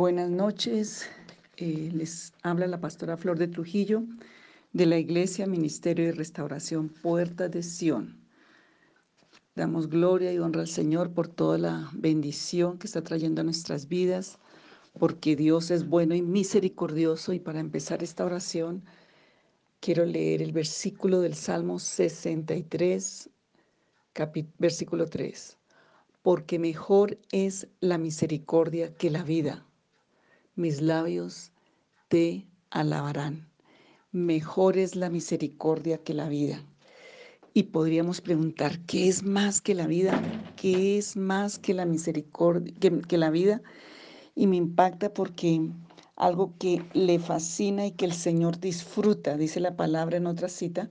Buenas noches, eh, les habla la pastora Flor de Trujillo de la Iglesia Ministerio de Restauración Puerta de Sión. Damos gloria y honra al Señor por toda la bendición que está trayendo a nuestras vidas, porque Dios es bueno y misericordioso. Y para empezar esta oración, quiero leer el versículo del Salmo 63, versículo 3 porque mejor es la misericordia que la vida. Mis labios te alabarán. Mejor es la misericordia que la vida. Y podríamos preguntar, ¿qué es más que la vida? ¿Qué es más que la misericordia, que, la vida? Y me impacta porque algo que le fascina y que el Señor disfruta, dice la palabra en otra cita,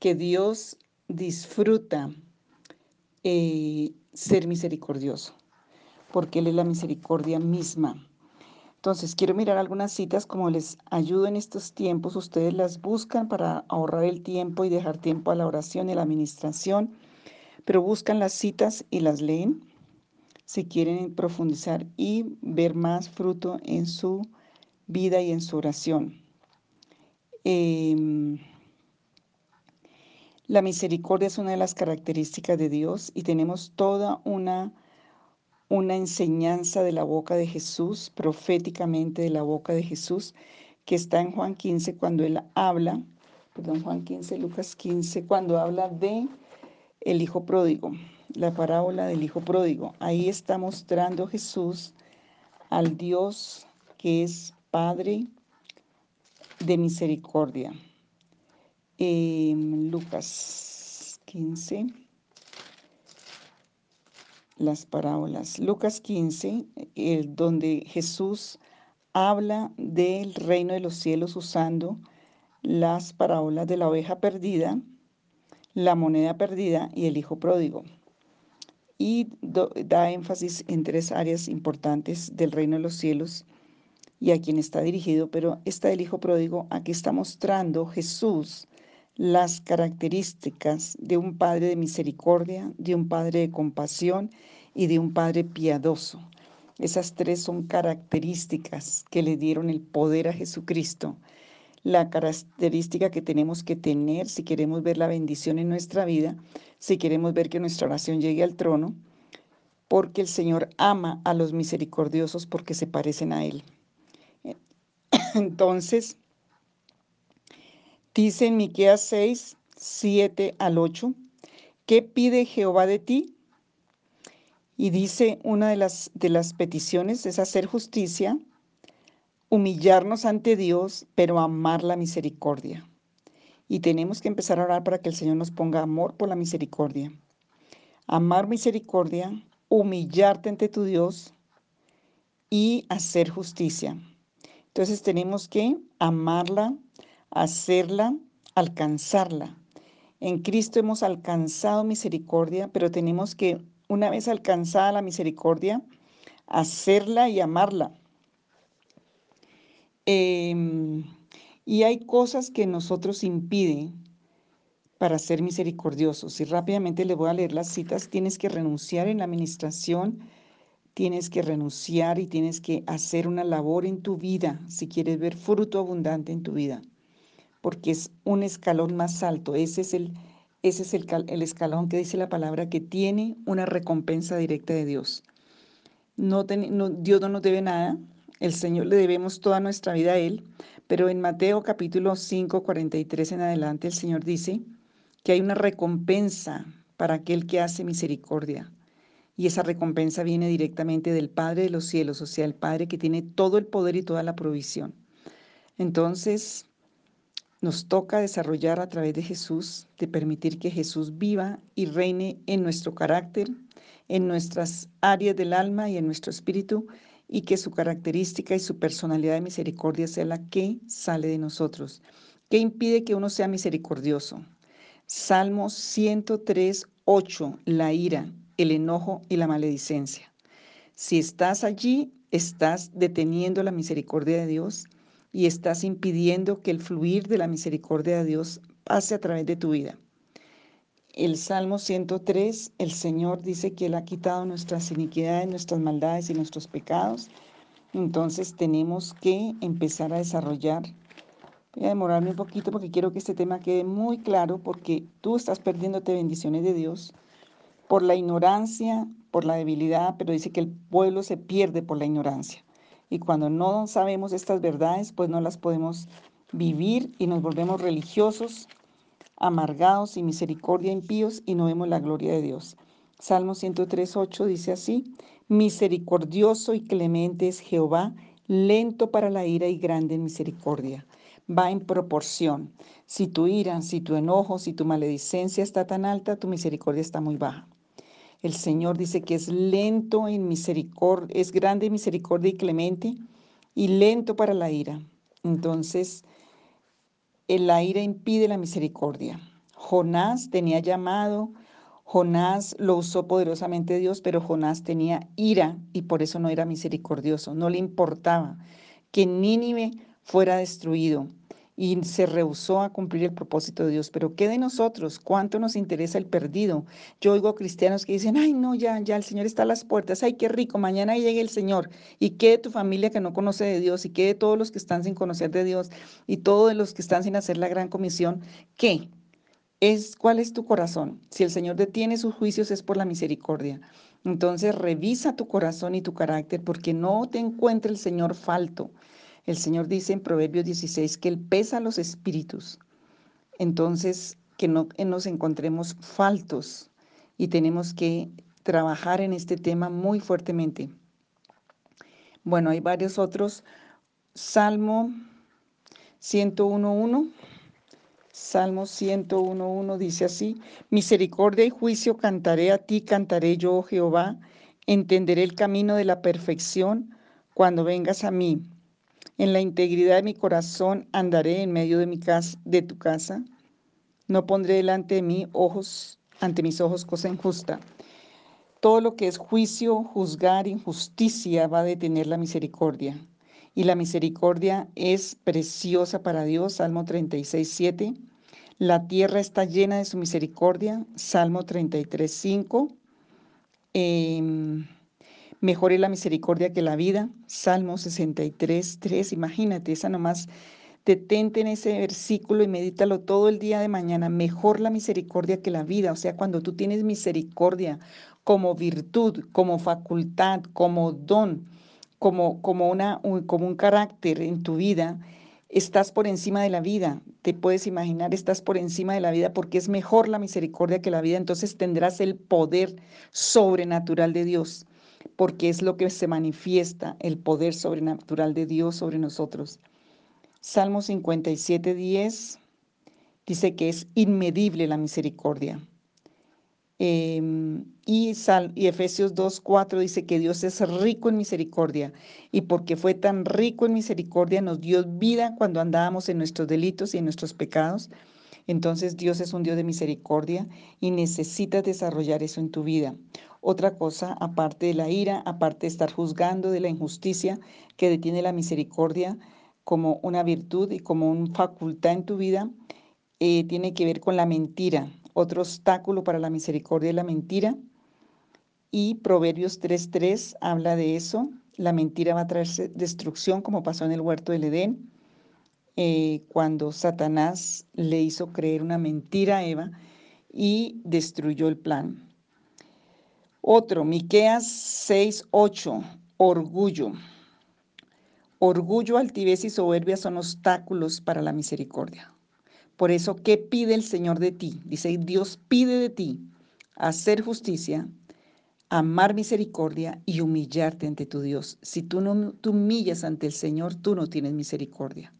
que Dios disfruta eh, ser misericordioso, porque Él es la misericordia misma. Entonces, quiero mirar algunas citas como les ayudo en estos tiempos. Ustedes las buscan para ahorrar el tiempo y dejar tiempo a la oración y a la administración, pero buscan las citas y las leen si quieren profundizar y ver más fruto en su vida y en su oración. Em, la misericordia es una de las características de Dios y tenemos toda una, una enseñanza de la boca de Jesús, proféticamente de la boca de Jesús, que está en Juan 15 cuando él habla, perdón, Juan 15, Lucas 15, cuando habla de el hijo pródigo, la parábola del hijo pródigo. Ahí está mostrando Jesús al Dios que es Padre de misericordia. Lucas 15, las parábolas. Lucas 15, el, donde Jesús habla del reino de los cielos usando las parábolas de la oveja perdida, la moneda perdida y el hijo pródigo. Y da énfasis en tres áreas importantes del reino de los cielos y a quien está dirigido, pero esta del hijo pródigo, aquí está mostrando Jesús las características de un Padre de misericordia, de un Padre de compasión y de un Padre piadoso. Esas tres son características que le dieron el poder a Jesucristo. La característica que tenemos que tener si queremos ver la bendición en nuestra vida, si queremos ver que nuestra oración llegue al trono, porque el Señor ama a los misericordiosos porque se parecen a Él. Entonces, Dice en Miqueas 6, 7 al 8, ¿qué pide Jehová de ti? Y dice una de las, de las peticiones es hacer justicia, humillarnos ante Dios, pero amar la misericordia. Y tenemos que empezar a orar para que el Señor nos ponga amor por la misericordia. Amar misericordia, humillarte ante tu Dios y hacer justicia. Entonces tenemos que amarla, hacerla, alcanzarla. En Cristo hemos alcanzado misericordia, pero tenemos que, una vez alcanzada la misericordia, hacerla y amarla. Em, y hay cosas que nosotros impiden para ser misericordiosos. Y rápidamente le voy a leer las citas. Tienes que renunciar en la administración, tienes que renunciar y tienes que hacer una labor en tu vida si quieres ver fruto abundante en tu vida porque es un escalón más alto. Ese es el, ese es el, escalón que dice la palabra que tiene una recompensa directa de Dios. No, Dios no nos debe nada, el Señor le debemos toda nuestra vida a Él, pero en Mateo capítulo 5, 43 en adelante el Señor dice que hay una recompensa para aquel que hace misericordia. Y esa recompensa viene directamente del Padre de los cielos, o sea, el Padre que tiene todo el poder y toda la provisión. Entonces, nos toca desarrollar a través de Jesús, de permitir que Jesús viva y reine en nuestro carácter, en nuestras áreas del alma y en nuestro espíritu, y que su característica y su personalidad de misericordia sea la que sale de nosotros. ¿Qué impide que uno sea misericordioso? Salmo 103, 8, la ira, el enojo y la maledicencia. Si estás allí, estás deteniendo la misericordia de Dios y estás impidiendo que el fluir de la misericordia de Dios pase a través de tu vida. El Salmo 103, el Señor dice que Él ha quitado nuestras iniquidades, nuestras maldades y nuestros pecados Entonces tenemos que empezar a desarrollar. Voy a demorarme un poquito porque quiero que este tema quede muy claro porque tú estás perdiéndote bendiciones de Dios por la ignorancia, por la debilidad, pero dice que el pueblo se pierde por la ignorancia. Y cuando no sabemos estas verdades, pues no las podemos vivir y nos volvemos religiosos, amargados y misericordia impíos y no vemos la gloria de Dios. Salmo 103.8 dice así, misericordioso y clemente es Jehová, lento para la ira y grande en misericordia. Va en proporción. Si tu ira, si tu enojo, si tu maledicencia está tan alta, tu misericordia está muy baja. El Señor dice que es lento en misericordia, es grande en misericordia y clemente y lento para la ira. Entonces, la ira impide la misericordia. Jonás tenía llamado, Jonás lo usó poderosamente Dios, pero Jonás tenía ira y por eso no era misericordioso. No le importaba que Nínive fuera destruido y se rehusó a cumplir el propósito de Dios. Pero ¿qué de nosotros? ¿Cuánto nos interesa el perdido? Yo oigo cristianos que dicen, ay, no, ya, ya, el Señor está a las puertas, ay, qué rico, mañana llegue el Señor. ¿Y qué de tu familia que no conoce de Dios? ¿Y qué de todos los que están sin conocer de Dios? ¿Y todos los que están sin hacer la gran comisión? ¿Qué? Es, ¿Cuál es tu corazón? Si el Señor detiene sus juicios es por la misericordia. Entonces revisa tu corazón y tu carácter porque no te encuentre el Señor falto. El Señor dice en Proverbios 16 que Él pesa los espíritus. Entonces, que no nos encontremos faltos y tenemos que trabajar en este tema muy fuertemente. Bueno, hay varios otros. Salmo 101.1. Salmo 101.1 dice así, misericordia y juicio cantaré a ti, cantaré yo, oh Jehová, entenderé el camino de la perfección cuando vengas a mí. En la integridad de mi corazón andaré en medio de, mi de tu casa. No pondré delante de mí ojos, ante mis ojos cosa injusta. Todo lo que es juicio, juzgar, injusticia va a detener la misericordia. Y la misericordia es preciosa para Dios, Salmo 36, 7. La tierra está llena de su misericordia, Salmo 33, 5. Mejor es la misericordia que la vida. Salmo 63, 3. Imagínate, esa nomás. Detente en ese versículo y medítalo todo el día de mañana. Mejor la misericordia que la vida. O sea, cuando tú tienes misericordia como virtud, como facultad, como don, como, como, una, como un carácter en tu vida, estás por encima de la vida. Te puedes imaginar, estás por encima de la vida porque es mejor la misericordia que la vida. Entonces tendrás el poder sobrenatural de Dios porque es lo que se manifiesta, el poder sobrenatural de Dios sobre nosotros. Salmo 57, 10 dice que es inmedible la misericordia. Em, y, y Efesios 2, 4 dice que Dios es rico en misericordia y porque fue tan rico en misericordia nos dio vida cuando andábamos en nuestros delitos y en nuestros pecados. Entonces Dios es un Dios de misericordia y necesitas desarrollar eso en tu vida otra cosa, aparte de la ira, aparte de estar juzgando de la injusticia que detiene la misericordia como una virtud y como una facultad en tu vida, eh, tiene que ver con la mentira. Otro obstáculo para la misericordia es la mentira. Y Proverbios 3.3 habla de eso. La mentira va a traer destrucción como pasó en el huerto del Edén, eh, cuando Satanás le hizo creer una mentira a Eva y destruyó el plan. Otro, Miqueas 6:8, orgullo. Orgullo, altivez y soberbia son obstáculos para la misericordia. Por eso, ¿qué pide el Señor de ti? Dice, Dios pide de ti hacer justicia, amar misericordia y humillarte ante tu Dios. Si tú no te humillas ante el Señor, tú no tienes misericordia.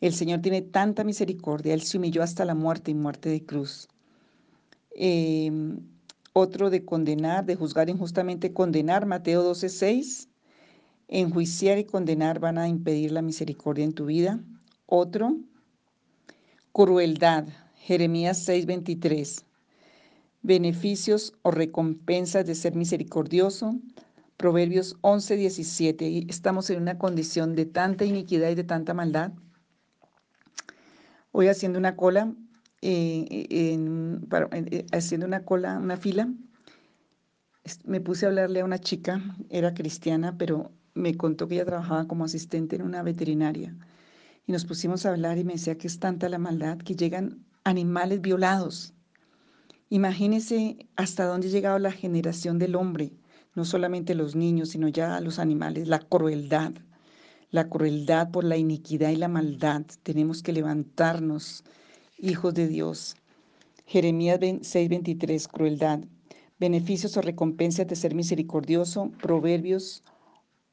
El Señor tiene tanta misericordia, Él se humilló hasta la muerte y muerte de cruz. Eh, otro de condenar, de juzgar injustamente, condenar, Mateo 12, 6. Enjuiciar y condenar van a impedir la misericordia en tu vida. Otro, crueldad, Jeremías 6, 23. Beneficios o recompensas de ser misericordioso, Proverbios 11, 17. Estamos en una condición de tanta iniquidad y de tanta maldad. Voy haciendo una cola eh, eh, haciendo una cola, una fila, me puse a hablarle a una chica, era cristiana, pero me contó que ella trabajaba como asistente en una veterinaria. Y nos pusimos a hablar y me decía que es tanta la maldad que llegan animales violados. Imagínese hasta dónde ha llegado la generación del hombre, no solamente los niños, sino ya los animales, la crueldad, la crueldad por la iniquidad y la maldad. Tenemos que levantarnos, hijos de Dios. Jeremías 6:23, crueldad. Beneficios o recompensas de ser misericordioso. Proverbios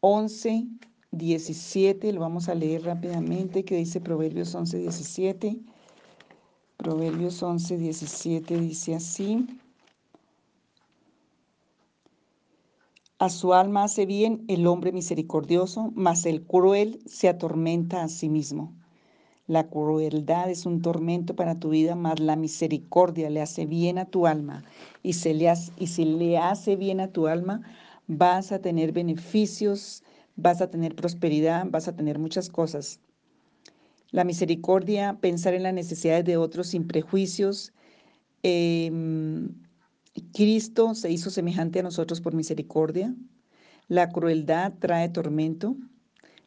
11, 17, lo vamos a leer rápidamente, que dice Proverbios 11, 17. Proverbios 11, 17 dice así. A su alma hace bien el hombre misericordioso, mas el cruel se atormenta a sí mismo. La crueldad es un tormento para tu vida, mas la misericordia le hace bien a tu alma. Y, si le hace bien a tu alma, vas a tener beneficios, vas a tener prosperidad, vas a tener muchas cosas. La misericordia, pensar en las necesidades de otros sin prejuicios. Em, Cristo se hizo semejante a nosotros por misericordia. La crueldad trae tormento.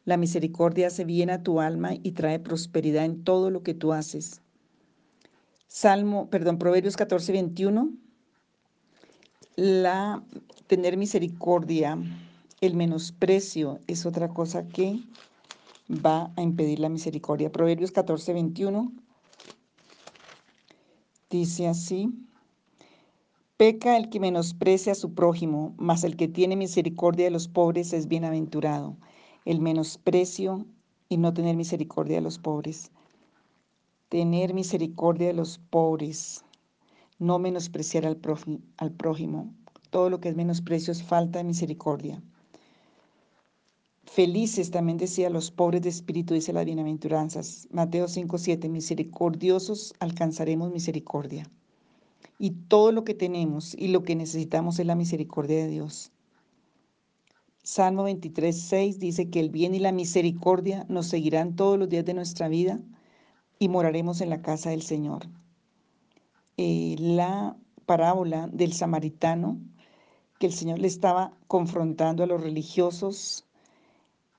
La misericordia hace bien a tu alma y trae prosperidad en todo lo que tú haces. Salmo, perdón, Proverbios 14, 21. La tener misericordia, el menosprecio es otra cosa que va a impedir la misericordia. Proverbios 14, 21 dice así. Peca el que menosprecia a su prójimo, mas el que tiene misericordia de los pobres es bienaventurado el menosprecio y no tener misericordia de los pobres. Tener misericordia de los pobres, no menospreciar al prójimo. Todo lo que es menosprecio es falta de misericordia. Felices también decía los pobres de espíritu, dice las bienaventuranzas. Mateo 5:7, misericordiosos alcanzaremos misericordia. Y todo lo que tenemos y lo que necesitamos es la misericordia de Dios. Salmo 23, 6 dice que el bien y la misericordia nos seguirán todos los días de nuestra vida y moraremos en la casa del Señor. Eh, la parábola del samaritano, que el Señor le estaba confrontando a los religiosos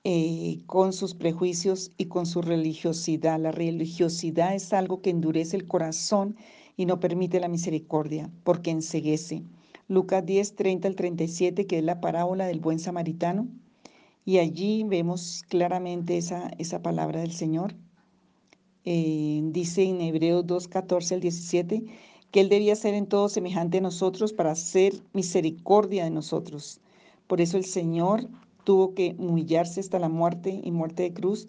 eh, con sus prejuicios y con su religiosidad. La religiosidad es algo que endurece el corazón y no permite la misericordia, porque enseguece. Lucas 10, 30 al 37, que es la parábola del buen samaritano. Y allí vemos claramente esa, esa palabra del Señor. Eh, dice en Hebreos 2, 14 al 17, que Él debía ser en todo semejante a nosotros para hacer misericordia de nosotros. Por eso el Señor tuvo que humillarse hasta la muerte y muerte de cruz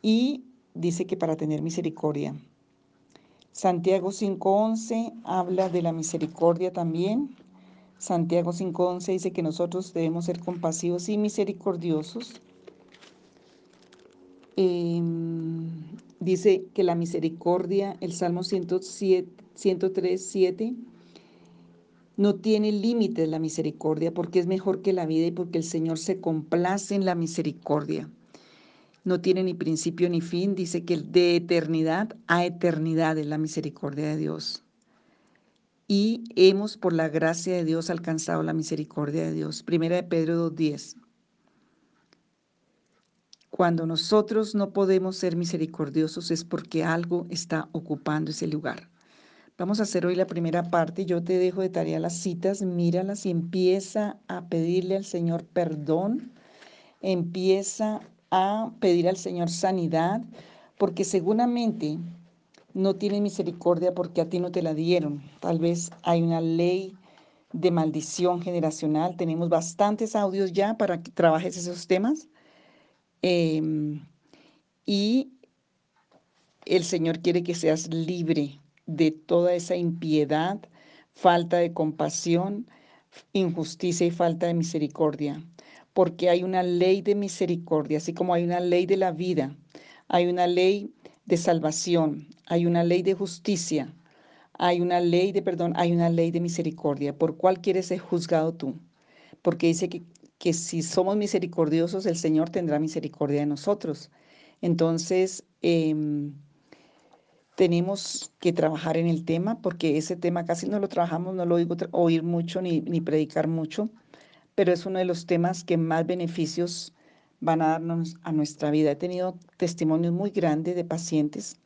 y dice que para tener misericordia. Santiago 5.11 habla de la misericordia también. Santiago 5.11 dice que nosotros debemos ser compasivos y misericordiosos. Em, dice que la misericordia, el Salmo 103, 7, no tiene límites la misericordia porque es mejor que la vida y porque el Señor se complace en la misericordia. No tiene ni principio ni fin, dice que de eternidad a eternidad es la misericordia de Dios y hemos por la gracia de Dios alcanzado la misericordia de Dios. Primera de Pedro 2.10. Cuando nosotros no podemos ser misericordiosos es porque algo está ocupando ese lugar. Vamos a hacer hoy la primera parte. Yo te dejo de tarea las citas, míralas y empieza a pedirle al Señor perdón, empieza a pedir al Señor sanidad, porque seguramente no tiene misericordia porque a ti no te la dieron. Tal vez hay una ley de maldición generacional. Tenemos bastantes audios ya para que trabajes esos temas. Em, y el Señor quiere que seas libre de toda esa impiedad, falta de compasión, injusticia y falta de misericordia. Porque hay una ley de misericordia, así como hay una ley de la vida, hay una ley de salvación, hay una ley de justicia, hay una ley de perdón, hay una ley de misericordia. ¿Por cuál quieres ser juzgado tú? Porque dice que, que si somos misericordiosos, el Señor tendrá misericordia de nosotros. Entonces, em, tenemos que trabajar en el tema, porque ese tema casi no lo trabajamos, no lo oigo oír mucho ni, ni predicar mucho, pero es uno de los temas que más beneficios van a darnos a nuestra vida. He tenido testimonios muy grandes de pacientes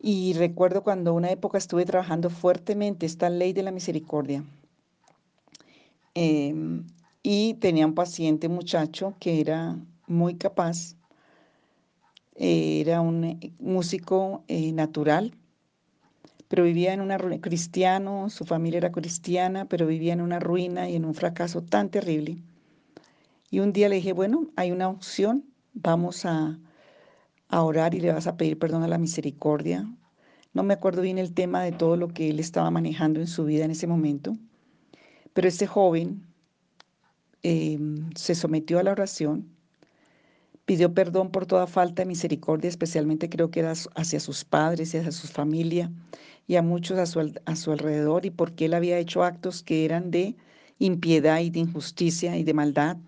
y recuerdo cuando una época estuve trabajando fuertemente esta ley de la misericordia. Em, y tenía un paciente, muchacho, que era muy capaz. era un eh, músico eh, natural, pero vivía en una ruina, cristiano, su familia era cristiana, pero vivía en una ruina y en un fracaso tan terrible. Y un día le dije, bueno, hay una opción, vamos a, a orar y le vas a pedir perdón a la misericordia. No me acuerdo bien el tema de todo lo que él estaba manejando en su vida en ese momento, pero ese joven em, se sometió a la oración, pidió perdón por toda falta de misericordia, especialmente creo que era hacia sus padres y hacia su familia y a muchos a su, a su alrededor, y porque él había hecho actos que eran de impiedad y de injusticia y de maldad.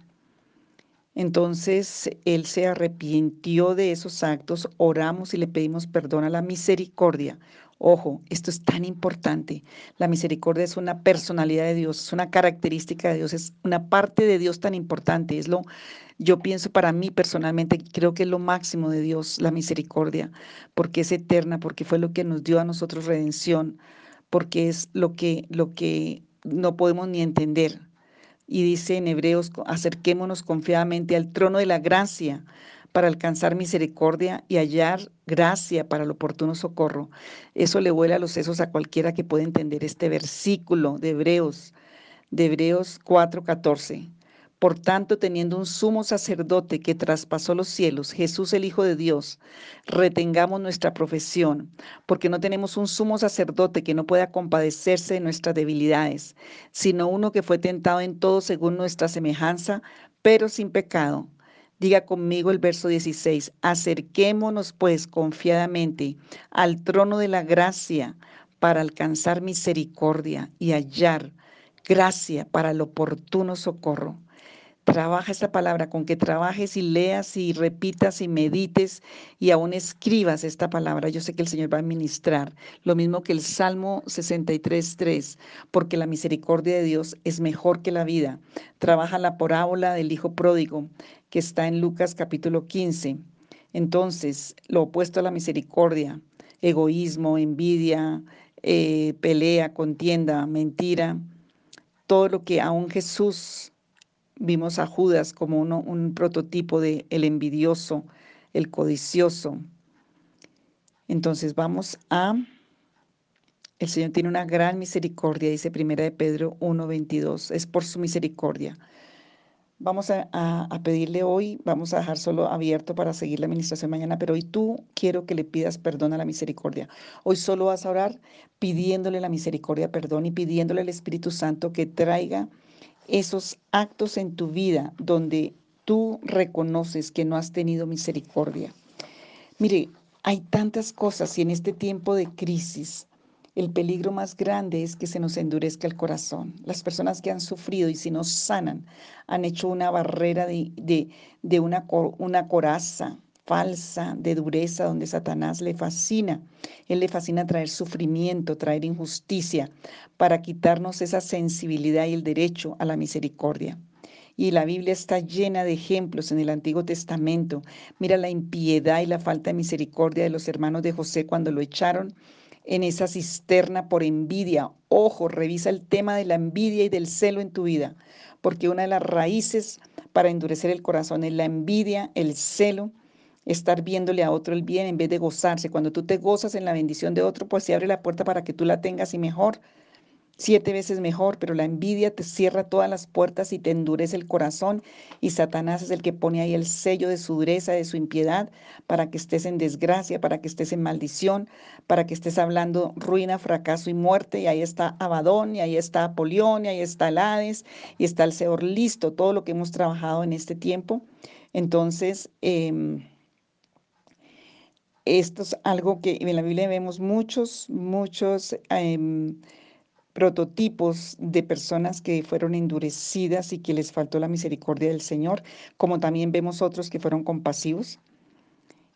Entonces él se arrepintió de esos actos, oramos y le pedimos perdón a la misericordia. Ojo, esto es tan importante. La misericordia es una personalidad de Dios, es una característica de Dios, es una parte de Dios tan importante. Es lo, yo pienso para mí personalmente, creo que es lo máximo de Dios, la misericordia, porque es eterna, porque fue lo que nos dio a nosotros redención, porque es lo que, lo que no podemos ni entender y dice en Hebreos, acerquémonos confiadamente al trono de la gracia para alcanzar misericordia y hallar gracia para el oportuno socorro. Eso le vuela los sesos a cualquiera que pueda entender este versículo de Hebreos, de Hebreos 4:14. Por tanto, teniendo un sumo sacerdote que traspasó los cielos, Jesús el Hijo de Dios, retengamos nuestra profesión, porque no tenemos un sumo sacerdote que no pueda compadecerse de nuestras debilidades, sino uno que fue tentado en todo según nuestra semejanza, pero sin pecado. Diga conmigo el verso 16, acerquémonos pues confiadamente al trono de la gracia para alcanzar misericordia y hallar gracia para el oportuno socorro. Trabaja esta palabra, con que trabajes y leas y repitas y medites y aún escribas esta palabra. Yo sé que el Señor va a ministrar. Lo mismo que el Salmo 63.3, porque la misericordia de Dios es mejor que la vida. Trabaja la parábola del Hijo Pródigo, que está en Lucas capítulo 15. Entonces, lo opuesto a la misericordia, egoísmo, envidia, eh, pelea, contienda, mentira, todo lo que aún Jesús Vimos a Judas como uno, un prototipo de el envidioso, el codicioso. Entonces vamos a... El Señor tiene una gran misericordia, dice Primera de Pedro 1.22. Es por su misericordia. Vamos a, a, pedirle hoy, vamos a dejar solo abierto para seguir la administración mañana, pero hoy tú quiero que le pidas perdón a la misericordia. Hoy solo vas a orar pidiéndole la misericordia, perdón y pidiéndole al Espíritu Santo que traiga esos actos en tu vida donde tú reconoces que no has tenido misericordia. Mire, hay tantas cosas y en este tiempo de crisis el peligro más grande es que se nos endurezca el corazón. Las personas que han sufrido y si no sanan han hecho una barrera de, de, una, una coraza falsa, de dureza, donde Satanás le fascina. Él le fascina traer sufrimiento, traer injusticia, para quitarnos esa sensibilidad y el derecho a la misericordia. Y la Biblia está llena de ejemplos en el Antiguo Testamento. Mira la impiedad y la falta de misericordia de los hermanos de José cuando lo echaron en esa cisterna por envidia. Ojo, revisa el tema de la envidia y del celo en tu vida, porque una de las raíces para endurecer el corazón es la envidia, el celo estar viéndole a otro el bien en vez de gozarse. Cuando tú te gozas en la bendición de otro, pues se abre la puerta para que tú la tengas y mejor, siete veces mejor, pero la envidia te cierra todas las puertas y te endurece el corazón y Satanás es el que pone ahí el sello de su dureza, de su impiedad, para que estés en desgracia, para que estés en maldición, para que estés hablando ruina, fracaso y muerte, y ahí está Abadón, y ahí está Apolión, y ahí está el Hades, y está el Señor listo, todo lo que hemos trabajado en este tiempo. Entonces, eh, esto es algo que en la Biblia vemos muchos, muchos em, prototipos de personas que fueron endurecidas y que les faltó la misericordia del Señor, como también vemos otros que fueron compasivos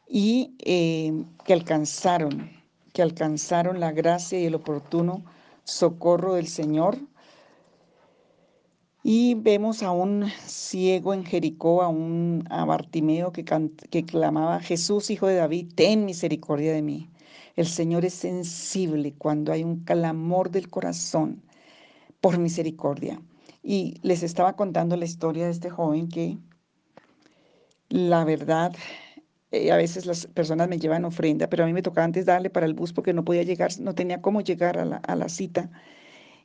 y em, que alcanzaron, que alcanzaron la gracia y el oportuno socorro del Señor Y vemos a un ciego en Jericó, a un a Bartimeo que, que clamaba, Jesús, hijo de David, ten misericordia de mí. El Señor es sensible cuando hay un clamor del corazón por misericordia. Y les estaba contando la historia de este joven que la verdad, eh, a veces las personas me llevan ofrenda, pero a mí me tocaba antes darle para el bus porque no podía llegar, no tenía cómo llegar a la, a la cita.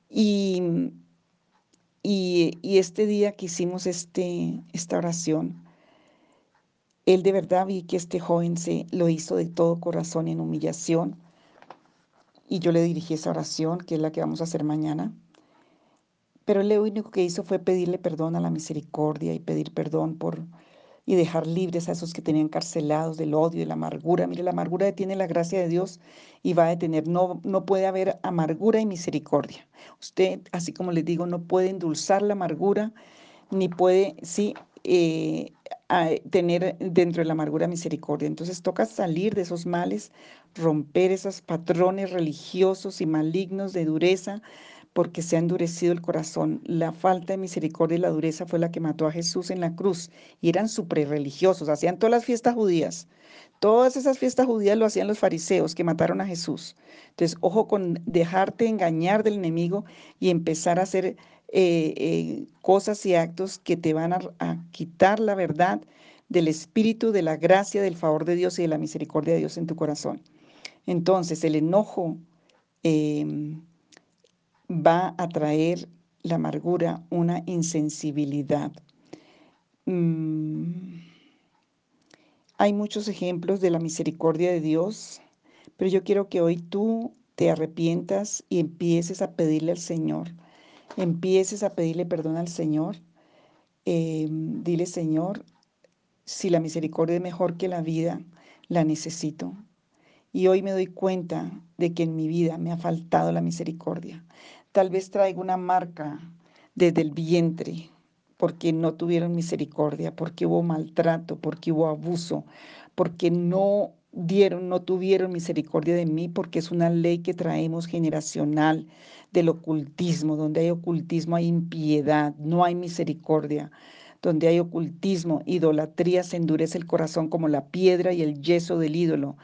Y y, este día que hicimos este, esta oración, él de verdad vi que este joven se lo hizo de todo corazón en humillación. Y yo le dirigí esa oración, que es la que vamos a hacer mañana. Pero él lo único que hizo fue pedirle perdón a la misericordia y pedir perdón por y dejar libres a esos que tenían carcelados del odio y la amargura. Mire, la amargura detiene la gracia de Dios y va a detener. No, no puede haber amargura y misericordia. Usted, así como les digo, no puede endulzar la amargura ni puede, sí, eh, tener dentro de la amargura misericordia. Entonces toca salir de esos males, romper esos patrones religiosos y malignos de dureza, porque se ha endurecido el corazón. La falta de misericordia y la dureza fue la que mató a Jesús en la cruz. Y eran religiosos, hacían todas las fiestas judías. Todas esas fiestas judías lo hacían los fariseos que mataron a Jesús. Entonces, ojo con dejarte engañar del enemigo y empezar a hacer eh, eh, cosas y actos que te van a, quitar la verdad del espíritu, de la gracia, del favor de Dios y de la misericordia de Dios en tu corazón. Entonces, el enojo em, va a traer la amargura una insensibilidad. Mm, hay muchos ejemplos de la misericordia de Dios, pero yo quiero que hoy tú te arrepientas y empieces a pedirle al Señor, empieces a pedirle perdón al Señor. Em, dile, Señor, si la misericordia es mejor que la vida, la necesito. Y hoy me doy cuenta de que en mi vida me ha faltado la misericordia. Tal vez traigo una marca desde el vientre, porque no tuvieron misericordia, porque hubo maltrato, porque hubo abuso, porque no dieron, no tuvieron misericordia de mí, porque es una ley que traemos generacional del ocultismo. Donde hay ocultismo hay impiedad, no hay misericordia. Donde hay ocultismo, idolatría, se endurece el corazón como la piedra y el yeso del ídolo.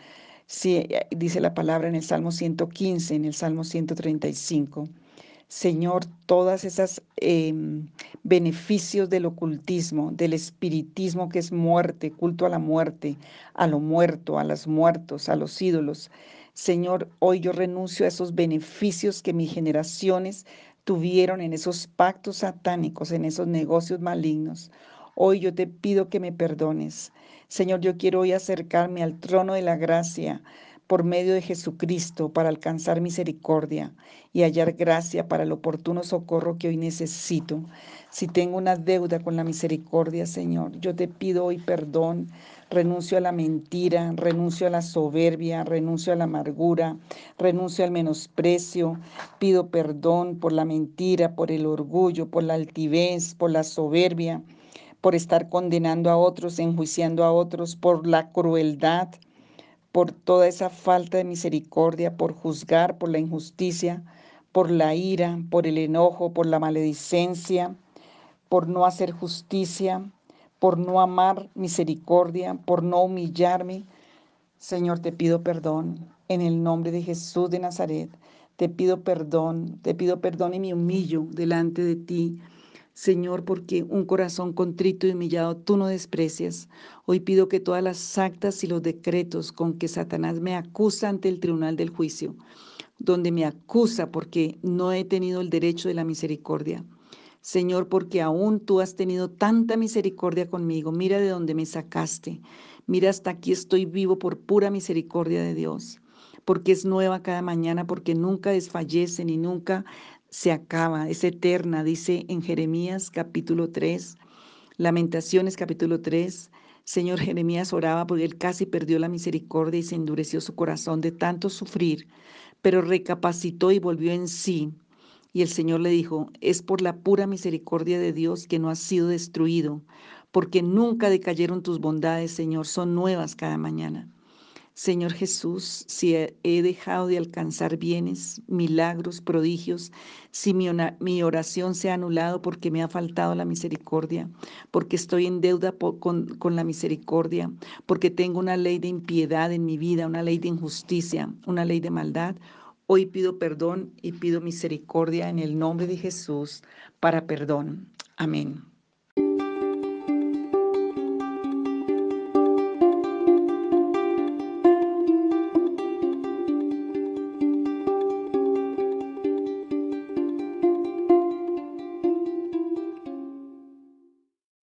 Sí, dice la palabra en el Salmo 115, en el Salmo 135. Señor, todas esas em, beneficios del ocultismo, del espiritismo que es muerte, culto a la muerte, a lo muerto, a los muertos, a los ídolos. Señor, hoy yo renuncio a esos beneficios que mis generaciones tuvieron en esos pactos satánicos, en esos negocios malignos. Hoy yo te pido que me perdones. Señor, yo quiero hoy acercarme al trono de la gracia por medio de Jesucristo para alcanzar misericordia y hallar gracia para el oportuno socorro que hoy necesito. Si tengo una deuda con la misericordia, Señor, yo te pido hoy perdón. Renuncio a la mentira, renuncio a la soberbia, renuncio a la amargura, renuncio al menosprecio. Pido perdón por la mentira, por el orgullo, por la altivez, por la soberbia, por estar condenando a otros, enjuiciando a otros, por la crueldad, por toda esa falta de misericordia, por juzgar, por la injusticia, por la ira, por el enojo, por la maledicencia, por no hacer justicia, por no amar misericordia, por no humillarme. Señor, te pido perdón en el nombre de Jesús de Nazaret. Te pido perdón, te pido perdón y me humillo delante de ti Señor, porque un corazón contrito y humillado tú no desprecias. Hoy pido que todas las actas y los decretos con que Satanás me acusa ante el tribunal del juicio, donde me acusa porque no he tenido el derecho de la misericordia. Señor, porque aún tú has tenido tanta misericordia conmigo. Mira de dónde me sacaste. Mira hasta aquí estoy vivo por pura misericordia de Dios porque es nueva cada mañana, porque nunca desfallece ni nunca se acaba, es eterna, dice en Jeremías capítulo 3, Lamentaciones capítulo 3. Señor Jeremías oraba porque él casi perdió la misericordia y se endureció su corazón de tanto sufrir, pero recapacitó y volvió en sí. Y el Señor le dijo, es por la pura misericordia de Dios que no has sido destruido, porque nunca decayeron tus bondades, Señor, son nuevas cada mañana. Señor Jesús, si he dejado de alcanzar bienes, milagros, prodigios, si mi, oración se ha anulado porque me ha faltado la misericordia, porque estoy en deuda con, con la misericordia, porque tengo una ley de impiedad en mi vida, una ley de injusticia, una ley de maldad, hoy pido perdón y pido misericordia en el nombre de Jesús para perdón. Amén.